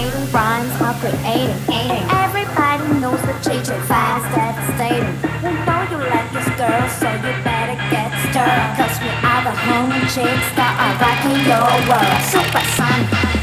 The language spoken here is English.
hating, rhymes are creating. Everybody knows the teacher fast devastating. We know you like this girl, so you better get stirred. Cause we are the home chicks that are rocking your world. Super Sonic.